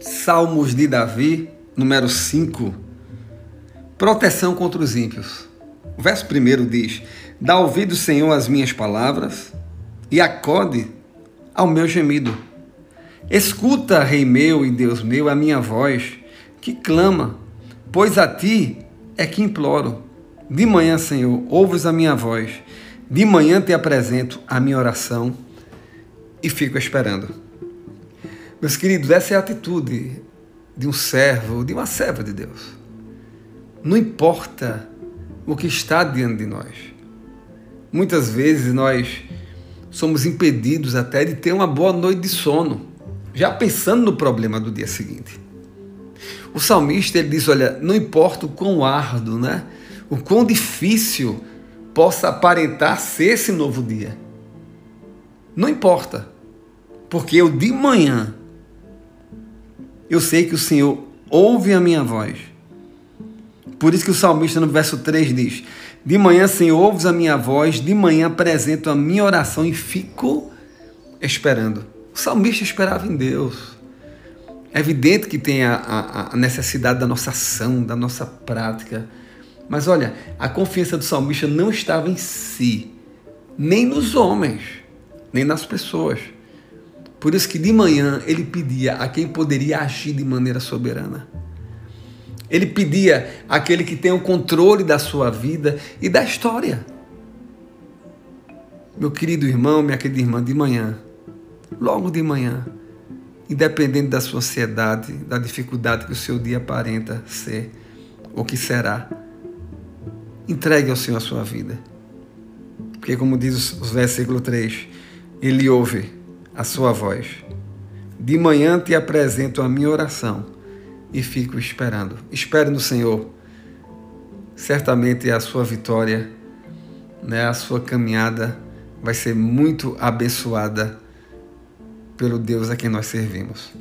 Salmos de Davi, número 5. Proteção contra os ímpios. O verso 1 diz: Dá ouvido, Senhor, às minhas palavras e acode ao meu gemido. Escuta, Rei meu e Deus meu, a minha voz que clama, pois a ti é que imploro. De manhã, Senhor, ouves a minha voz. De manhã te apresento a minha oração e fico esperando. Meus queridos, essa é a atitude de um servo, de uma serva de Deus. Não importa o que está diante de nós. Muitas vezes nós somos impedidos até de ter uma boa noite de sono, já pensando no problema do dia seguinte. O salmista ele diz: Olha, não importa o quão árduo, né? o quão difícil possa aparentar ser esse novo dia. Não importa, porque eu de manhã eu sei que o Senhor ouve a minha voz. Por isso que o salmista no verso 3 diz: De manhã, Senhor, ouves a minha voz, de manhã apresento a minha oração e fico esperando. O salmista esperava em Deus. É evidente que tem a, a, a necessidade da nossa ação, da nossa prática. Mas olha, a confiança do salmista não estava em si, nem nos homens, nem nas pessoas. Por isso que de manhã ele pedia a quem poderia agir de maneira soberana. Ele pedia àquele que tem o controle da sua vida e da história. Meu querido irmão, minha querida irmã, de manhã, logo de manhã, independente da sua ansiedade, da dificuldade que o seu dia aparenta ser ou que será, entregue ao Senhor a sua vida. Porque, como diz o versículo 3, Ele ouve a sua voz. De manhã te apresento a minha oração e fico esperando. Espere no Senhor. Certamente a sua vitória, né, a sua caminhada vai ser muito abençoada pelo Deus a quem nós servimos.